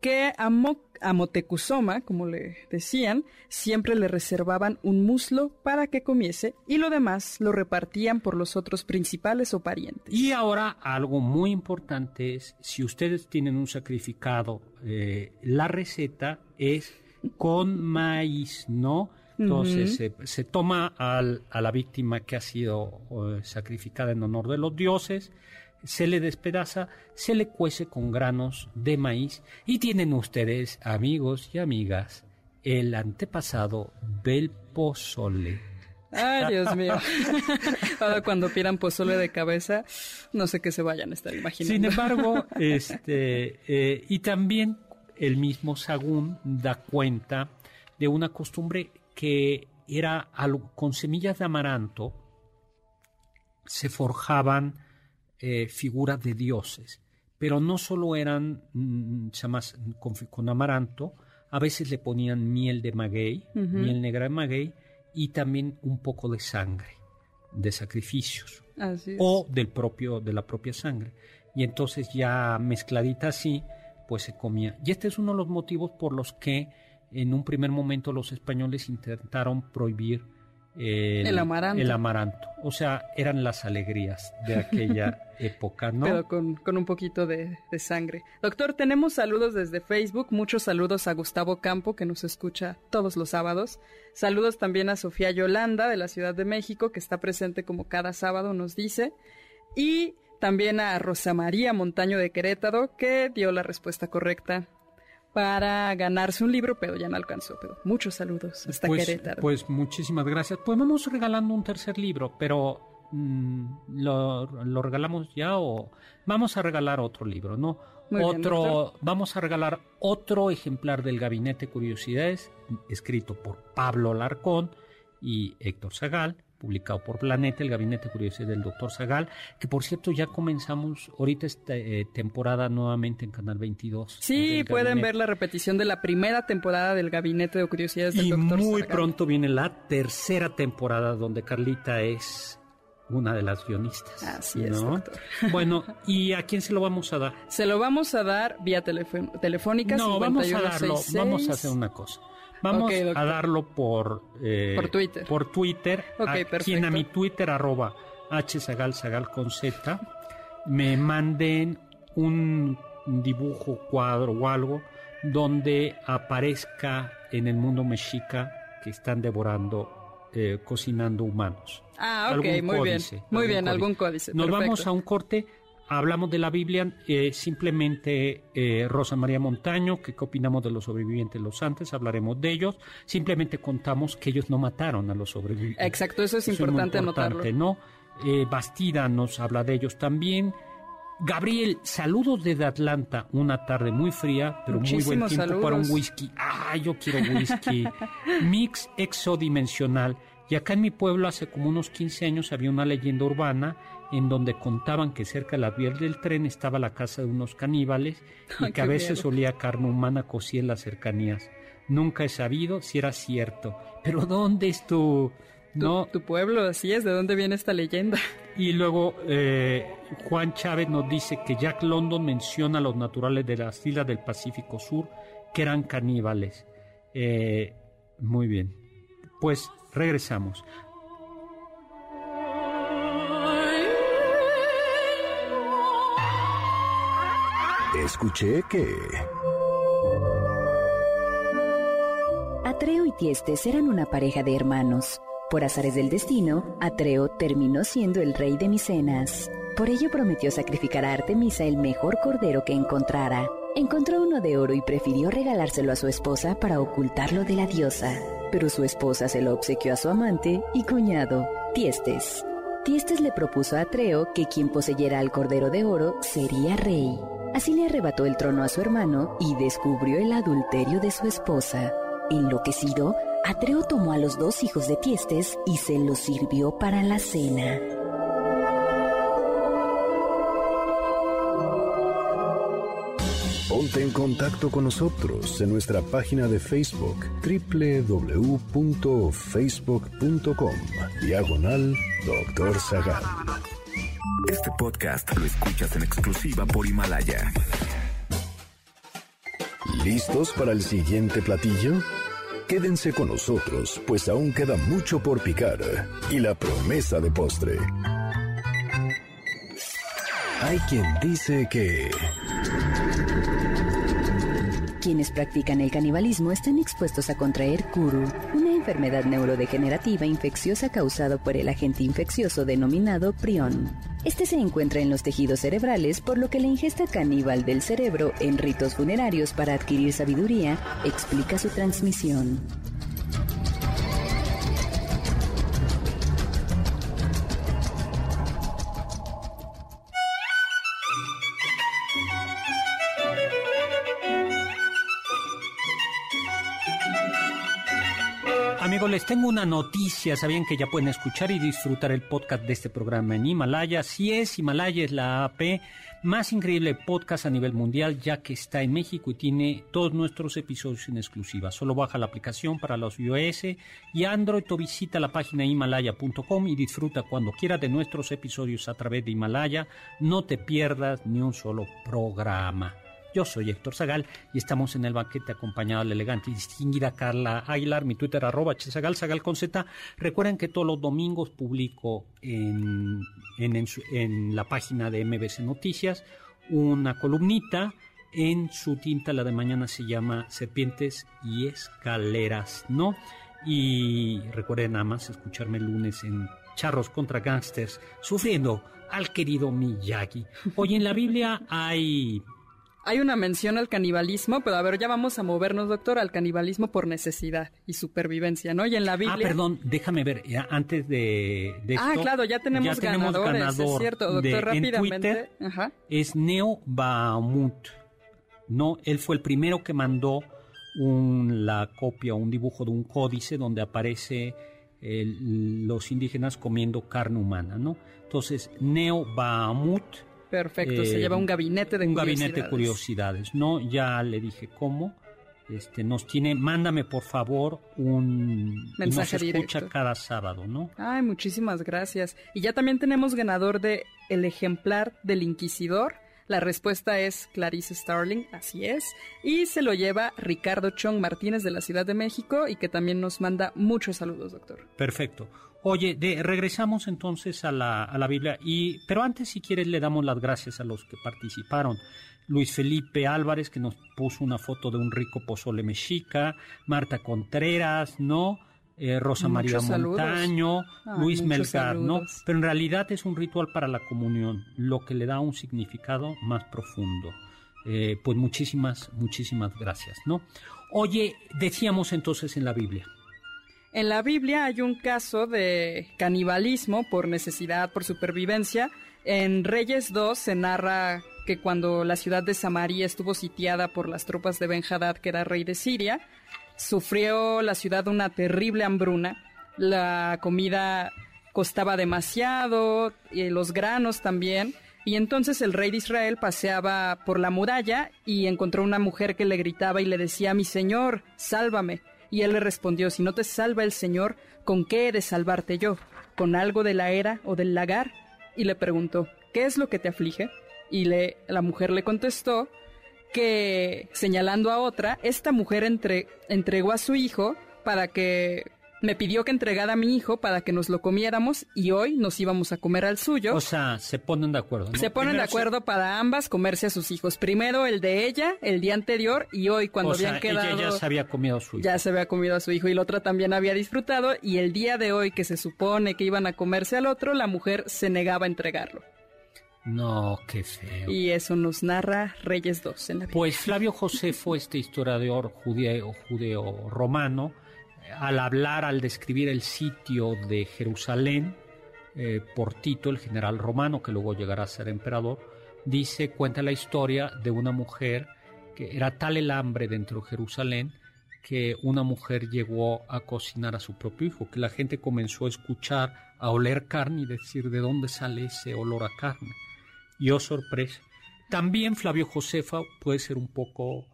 que a, Motecuzoma, como le decían, siempre le reservaban un muslo para que comiese y lo demás lo repartían por los otros principales o parientes. Y ahora algo muy importante es, si ustedes tienen un sacrificado, eh, la receta es con maíz, ¿no? Entonces se, toma a la víctima que ha sido eh, sacrificada en honor de los dioses, se le despedaza, se le cuece con granos de maíz y tienen ustedes, amigos y amigas, el antepasado del pozole. Ay, Dios mío. Ahora cuando pidan pozole de cabeza, no sé qué se vayan a estar imaginando. Sin embargo, este, eh, y también el mismo Sagún da cuenta de una costumbre que era algo, con semillas de amaranto se forjaban eh, figuras de dioses, pero no solo eran mm, con, con, amaranto, a veces le ponían miel de maguey, miel negra de maguey, y también un poco de sangre, de sacrificios, o del propio, de la propia sangre. Y entonces ya mezcladita así, pues se comía. Y este es uno de los motivos por los que en un primer momento los españoles intentaron prohibir el, amaranto. O sea, eran las alegrías de aquella época, ¿no? Pero con, un poquito de, sangre. Doctor, tenemos saludos desde Facebook. Muchos saludos a Gustavo Campo, que nos escucha todos los sábados. Saludos también a Sofía Yolanda, de la Ciudad de México, que está presente como cada sábado, nos dice. Y también a Rosa María Montaño de Querétaro, que dio la respuesta correcta para ganarse un libro, pero ya no alcanzó. Pero muchos saludos hasta pues, Querétaro. Pues muchísimas gracias. Pues vamos regalando un tercer libro, pero mm, lo, regalamos ya o vamos a regalar otro libro, ¿no? otro, vamos a regalar otro ejemplar del Gabinete Curiosidades, escrito por Pablo Larcón y Héctor Zagal publicado por Planeta, el Gabinete de Curiosidades del Doctor Zagal, que por cierto ya comenzamos ahorita esta eh, temporada nuevamente en Canal 22. Sí, pueden ver la repetición de la primera temporada del Gabinete de Curiosidades del Y muy pronto viene la tercera temporada donde Carlita es una de las guionistas. Así es, doctor. Bueno, ¿y a quién se lo vamos a dar? Se lo vamos a dar vía telefónica. No, vamos a darlo, vamos a hacer una cosa. Vamos a darlo por, eh, por Twitter. Por Twitter. Okay, a, a mi Twitter, arroba hsagalsagal con z, me manden un dibujo, cuadro o algo donde aparezca en el mundo mexica que están devorando, eh, cocinando humanos. Ah, ok, muy bien. Muy bien, algún códice. Nos vamos a un corte hablamos de la Biblia, eh, simplemente eh, Rosa María Montaño, que qué opinamos de los sobrevivientes los antes, hablaremos de ellos, simplemente contamos que ellos no mataron a los sobrevivientes. Exacto, eso es importante, anotarlo. ¿no? Eh, Bastida nos habla de ellos también. Gabriel, saludos desde Atlanta, una tarde muy fría, pero muy buen tiempo para un whisky. Ah, yo quiero whisky. Mix exodimensional. Y acá en mi pueblo hace como unos 15 años había una leyenda urbana en donde contaban que cerca de la vía del tren estaba la casa de unos caníbales y que a veces olía carne humana cocida en las cercanías. Nunca he sabido si era cierto. Pero ¿dónde es tu... No. Tu, pueblo, así es, ¿de dónde viene esta leyenda? Y luego eh, Juan Chávez nos dice que Jack London menciona a los naturales de las islas del Pacífico Sur que eran caníbales. Eh, muy bien. Pues regresamos. Escuché que... Atreo y Tiestes eran una pareja de hermanos. Por azares del destino, Atreo terminó siendo el rey de Micenas. Por ello prometió sacrificar a Artemisa el mejor cordero que encontrara. Encontró uno de oro y prefirió regalárselo a su esposa para ocultarlo de la diosa. Pero su esposa se lo obsequió a su amante y cuñado, Tiestes. Tiestes le propuso a Atreo que quien poseyera al cordero de oro sería rey. Así le arrebató el trono a su hermano y descubrió el adulterio de su esposa. Enloquecido, Atreo tomó a los dos hijos de Tiestes y se los sirvió para la cena. Ponte en contacto con nosotros en nuestra página de Facebook www.facebook.com Diagonal Doctor Zagal. Este podcast lo escuchas en exclusiva por Himalaya. ¿Listos para el siguiente platillo? Quédense con nosotros, pues aún queda mucho por picar y la promesa de postre. Hay quien dice que... Quienes practican el canibalismo están expuestos a contraer Kuru, una enfermedad neurodegenerativa infecciosa causada por el agente infeccioso denominado prion. Este se encuentra en los tejidos cerebrales, por lo que la ingesta caníbal del cerebro en ritos funerarios para adquirir sabiduría explica su transmisión. Les tengo una noticia. Sabían que ya pueden escuchar y disfrutar el podcast de este programa en Himalaya. Si es Himalaya, es la AP más increíble podcast a nivel mundial, ya que está en México y tiene todos nuestros episodios en exclusiva. Solo baja la aplicación para los iOS y Android o visita la página himalaya.com y disfruta cuando quiera de nuestros episodios a través de Himalaya. No te pierdas ni un solo programa. Yo soy Héctor Zagal y estamos en el banquete acompañado de la elegante y distinguida Carla Aguilar, mi Twitter arroba Zagal, Zagal. Recuerden que todos los domingos publico en, en, la página de MBC Noticias una columnita. En su tinta, la de mañana se llama Serpientes y Escaleras, ¿no? Y recuerden nada más escucharme el lunes en Charros contra Gangsters, sufriendo al querido Miyagi. Hoy en la Biblia hay hay una mención al canibalismo, pero a ver, ya vamos a movernos, doctor, al canibalismo por necesidad y supervivencia, ¿no? Y en la ah, Biblia... Ah, perdón, déjame ver, antes de, Ah, claro, ya tenemos ganadores, es cierto, doctor, rápidamente. Es Neo Bahamut, ¿no? Él fue el primero que mandó un, la copia, un dibujo de un códice donde aparece los indígenas comiendo carne humana, ¿no? Entonces, Neo Bahamut Perfecto, se lleva un gabinete de un gabinete de curiosidades, ¿no? Ya le dije cómo. Este, nos tiene, mándame por favor un mensaje nos escucha cada sábado, ¿no? Ay, muchísimas gracias. Y ya también tenemos ganador de el ejemplar del Inquisidor. La respuesta es Clarice Starling, así es. Y se lo lleva Ricardo Chong Martínez de la Ciudad de México y que también nos manda muchos saludos, doctor. Perfecto. Oye, de, regresamos entonces a la, a la Biblia, y, pero antes si quieres le damos las gracias a los que participaron. Luis Felipe Álvarez, que nos puso una foto de un rico pozole mexica, Marta Contreras, ¿no? Eh, Rosa María Montaño, ah, Luis Melgar, ¿no? Pero en realidad es un ritual para la comunión, lo que le da un significado más profundo. Eh, pues muchísimas, muchísimas gracias, ¿no? Oye, decíamos entonces en la Biblia, en la Biblia hay un caso de canibalismo por necesidad, por supervivencia. En Reyes 2 se narra que cuando la ciudad de Samaria estuvo sitiada por las tropas de ben que era rey de Siria, sufrió la ciudad una terrible hambruna. La comida costaba demasiado, y los granos también. Y entonces el rey de Israel paseaba por la muralla y encontró una mujer que le gritaba y le decía, mi señor, sálvame. Y él le respondió, si no te salva el Señor, ¿con qué he de salvarte yo? ¿Con algo de la era o del lagar? Y le preguntó, ¿qué es lo que te aflige? Y le, la mujer le contestó que, señalando a otra, esta mujer entre, entregó a su hijo para que me pidió que entregara a mi hijo para que nos lo comiéramos y hoy nos íbamos a comer al suyo. O sea, se ponen de acuerdo. Se ponen de acuerdo para ambas comerse a sus hijos. Primero el de ella, el día anterior, y hoy cuando habían quedado... Ella ya se había comido a su hijo. Ya se había comido a su hijo y la otra también había disfrutado y el día de hoy que se supone que iban a comerse al otro, la mujer se negaba a entregarlo. No, qué feo. Y eso nos narra Reyes 2 en la Biblia. Pues Flavio Josefo, este historiador judeo, judeo romano, al hablar, al describir el sitio de Jerusalén eh, por Tito, el general romano, que luego llegará a ser emperador, dice, cuenta la historia de una mujer que era tal el hambre dentro de Jerusalén que una mujer llegó a cocinar a su propio hijo, que la gente comenzó a escuchar, a oler carne y decir de dónde sale ese olor a carne. Y oh sorpresa. También Flavio Josefa puede ser un poco,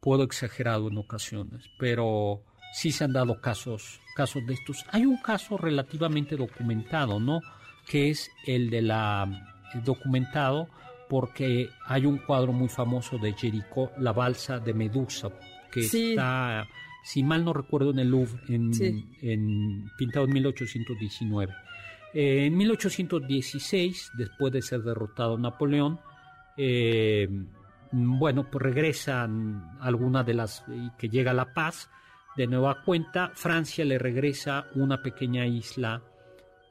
puedo exagerado en ocasiones, pero sí se han dado casos, casos de estos. Hay un caso relativamente documentado, ¿no? Que es el de la documentado porque hay un cuadro muy famoso de Jericó, La balsa de Medusa, que está, si mal no recuerdo, en el Louvre, en, pintado en 1819. Eh, en 1816, después de ser derrotado Napoleón, eh, bueno, pues regresan algunas de las que llega la paz de nueva cuenta. Francia le regresa una pequeña isla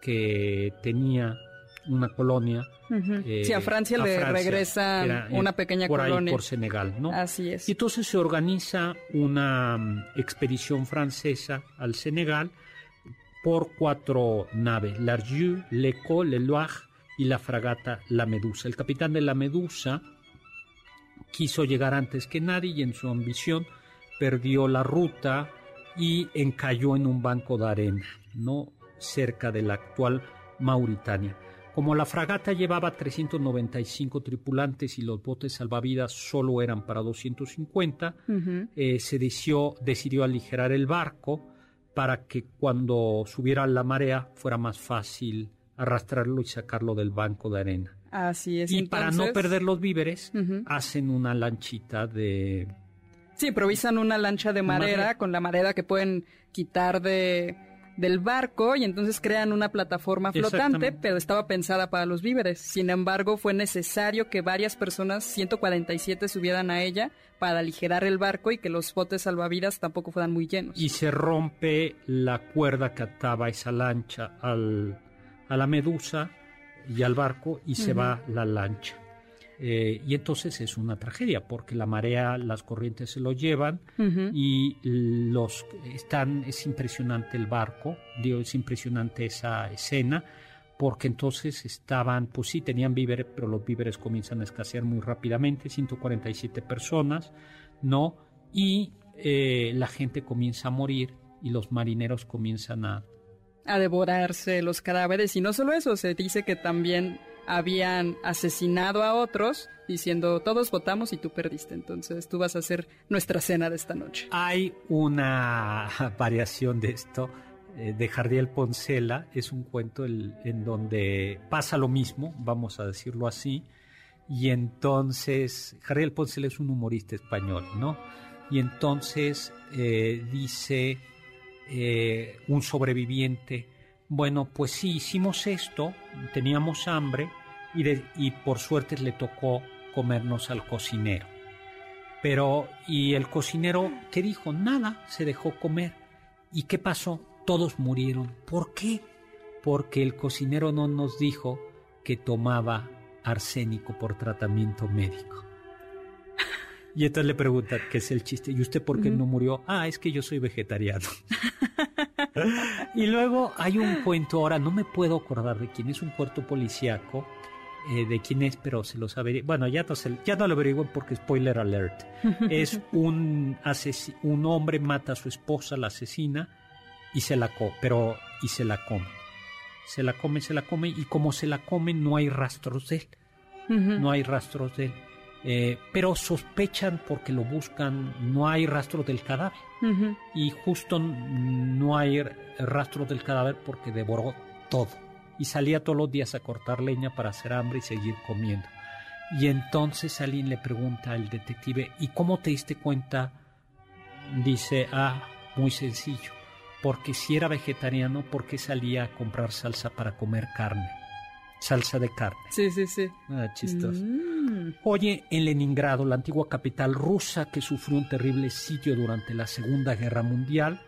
que tenía una colonia. Eh, sí, a Francia le regresa una pequeña por colonia. Ahí por Senegal, ¿no? Así es. Y entonces se organiza una mm, expedición francesa al Senegal por cuatro naves, l'Arjou, l'Eco, le Loire y la fragata La Medusa. El capitán de La Medusa quiso llegar antes que nadie y en su ambición perdió la ruta y encalló en un banco de arena, no cerca de la actual Mauritania. Como la fragata llevaba 395 tripulantes y los botes salvavidas solo eran para 250, eh, se decidió, decidió aligerar el barco para que cuando subiera la marea fuera más fácil arrastrarlo y sacarlo del banco de arena. Así es. Y para no perder los víveres, hacen una lanchita de... Sí, improvisan una lancha de madera, con la madera que pueden quitar de del barco y entonces crean una plataforma flotante, pero estaba pensada para los víveres. Sin embargo, fue necesario que varias personas, 147, subieran a ella para aligerar el barco y que los botes salvavidas tampoco fueran muy llenos. Y se rompe la cuerda que ataba esa lancha al, a la medusa y al barco y se va la lancha. Eh, y entonces es una tragedia porque la marea, las corrientes se lo llevan y los están, es impresionante el barco, digo, es impresionante esa escena porque entonces estaban, pues sí, tenían víveres, pero los víveres comienzan a escasear muy rápidamente, 147 personas, ¿no? Y eh, la gente comienza a morir y los marineros comienzan a... A devorarse los cadáveres y no solo eso, se dice que también habían asesinado a otros diciendo todos votamos y tú perdiste, entonces tú vas a ser nuestra cena de esta noche. Hay una variación de esto eh, de Jardiel Poncela, es un cuento en donde pasa lo mismo, vamos a decirlo así, y entonces Jardiel Poncela es un humorista español, ¿no? Y entonces eh, dice eh, un sobreviviente, bueno, pues sí, hicimos esto, teníamos hambre y, y por suerte le tocó comernos al cocinero. Pero, ¿y el cocinero qué dijo? Nada, se dejó comer. ¿Y qué pasó? Todos murieron. ¿Por qué? Porque el cocinero no nos dijo que tomaba arsénico por tratamiento médico. Y entonces le pregunta qué es el chiste. ¿Y usted por qué no murió? Ah, es que yo soy vegetariano. y luego hay un cuento, ahora no me puedo acordar de quién es, un cuento policíaco, eh, de quién es, pero se lo sabe. Bueno, ya no, ya no lo averiguo porque spoiler alert. es un, un hombre mata a su esposa, la asesina, y se la come, pero, y se la come. Se la come, se la come, y como se la come no hay rastros de él. No hay rastros de él. Eh, pero sospechan porque lo buscan, no hay rastro del cadáver. Y justo no hay rastro del cadáver porque devoró todo. Y salía todos los días a cortar leña para hacer hambre y seguir comiendo. Y entonces alguien le pregunta al detective, ¿y cómo te diste cuenta? Dice, ah, muy sencillo, porque si era vegetariano, ¿por qué salía a comprar salsa para comer carne? Salsa de carne. Sí, sí, sí. Ah, chistoso. Mm. Oye, en Leningrado, la antigua capital rusa que sufrió un terrible sitio durante la Segunda Guerra Mundial.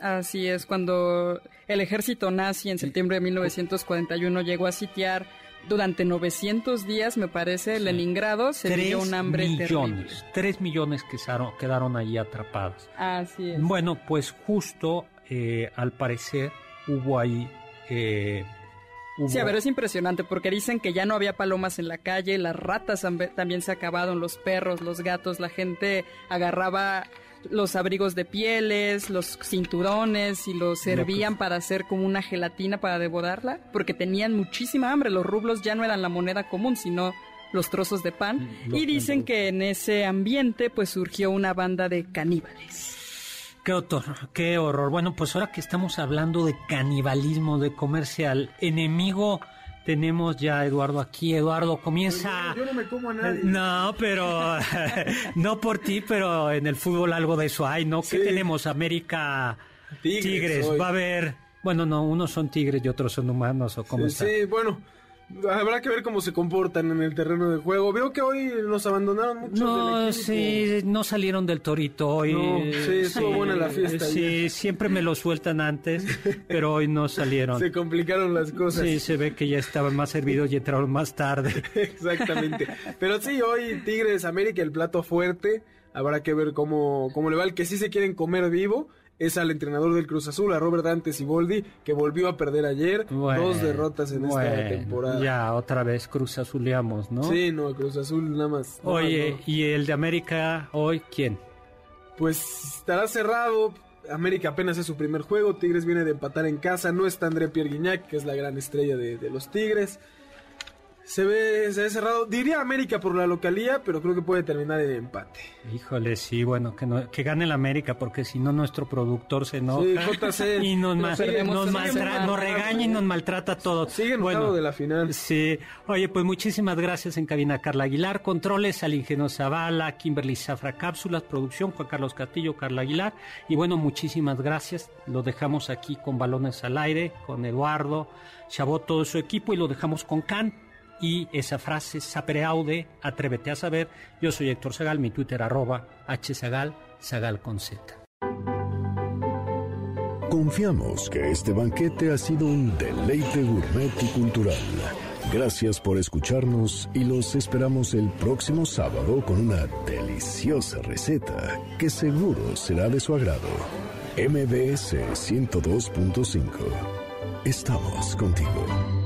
Así es, cuando el ejército nazi en septiembre de 1941 llegó a sitiar durante 900 días, me parece, Leningrado, se dio un hambre millones, Tres millones quedaron, quedaron ahí atrapados. Así es. Bueno, pues justo, eh, al parecer, hubo ahí... Eh, Sí, a ver, es impresionante porque dicen que ya no había palomas en la calle, las ratas también se acabaron, los perros, los gatos, la gente agarraba los abrigos de pieles, los cinturones y los servían para hacer como una gelatina para devorarla, porque tenían muchísima hambre. Los rublos ya no eran la moneda común, sino los trozos de pan. Y dicen que en ese ambiente pues surgió una banda de caníbales. Qué horror, qué horror. Bueno, pues ahora que estamos hablando de canibalismo, de comercial, enemigo tenemos ya a Eduardo aquí. Eduardo, comienza. Yo, no me como a nadie. No, pero. no por ti, pero en el fútbol algo de eso hay, ¿no? ¿Qué tenemos? América Tigres. Va a haber. Bueno, no, unos son tigres y otros son humanos, ¿o cómo sí, Sí, bueno. Habrá que ver cómo se comportan en el terreno de juego. Veo que hoy nos abandonaron mucho. No, sí, no salieron del torito hoy. No, sí, estuvo buena la fiesta. Sí, siempre me lo sueltan antes, pero hoy no salieron. Se complicaron las cosas. Sí, se ve que ya estaban más servidos y entraron más tarde. Exactamente. Pero sí, hoy Tigres América, el plato fuerte. Habrá que ver cómo, cómo le va. El que sí se quieren comer vivo es al entrenador del Cruz Azul, a Robert Dante Siboldi, que volvió a perder ayer. dos derrotas en esta temporada. Ya, otra vez Cruz Azuleamos, ¿no? Sí, no, Cruz Azul nada más. Oye, ¿y el de América hoy quién? Pues estará cerrado. América apenas es su primer juego. Tigres viene de empatar en casa. No está André Pierre Guignac, que es la gran estrella de, de los Tigres. Se ve, se ve cerrado. Diría América por la localía, pero creo que puede terminar en empate. Híjole, sí, bueno, que, no, que gane el América, porque si no nuestro productor se enoja y nos, nos, regaña y nos maltrata a todos. Sigue bueno, de la final. Sí. Oye, pues muchísimas gracias en cabina Carla Aguilar, controles al ingeniero Zavala, Kimberly Zafra Cápsulas, producción Juan Carlos Castillo, Carla Aguilar. Y bueno, muchísimas gracias. Lo dejamos aquí con balones al aire, con Eduardo, Chabot, todo su equipo y lo dejamos con Can y esa frase sapereaude, atrévete a saber. Yo soy Héctor Zagal, mi Twitter arroba hzagal, zagal con z. Confiamos que este banquete ha sido un deleite gourmet y cultural. Gracias por escucharnos y los esperamos el próximo sábado con una deliciosa receta que seguro será de su agrado. MBS 102.5. Estamos contigo.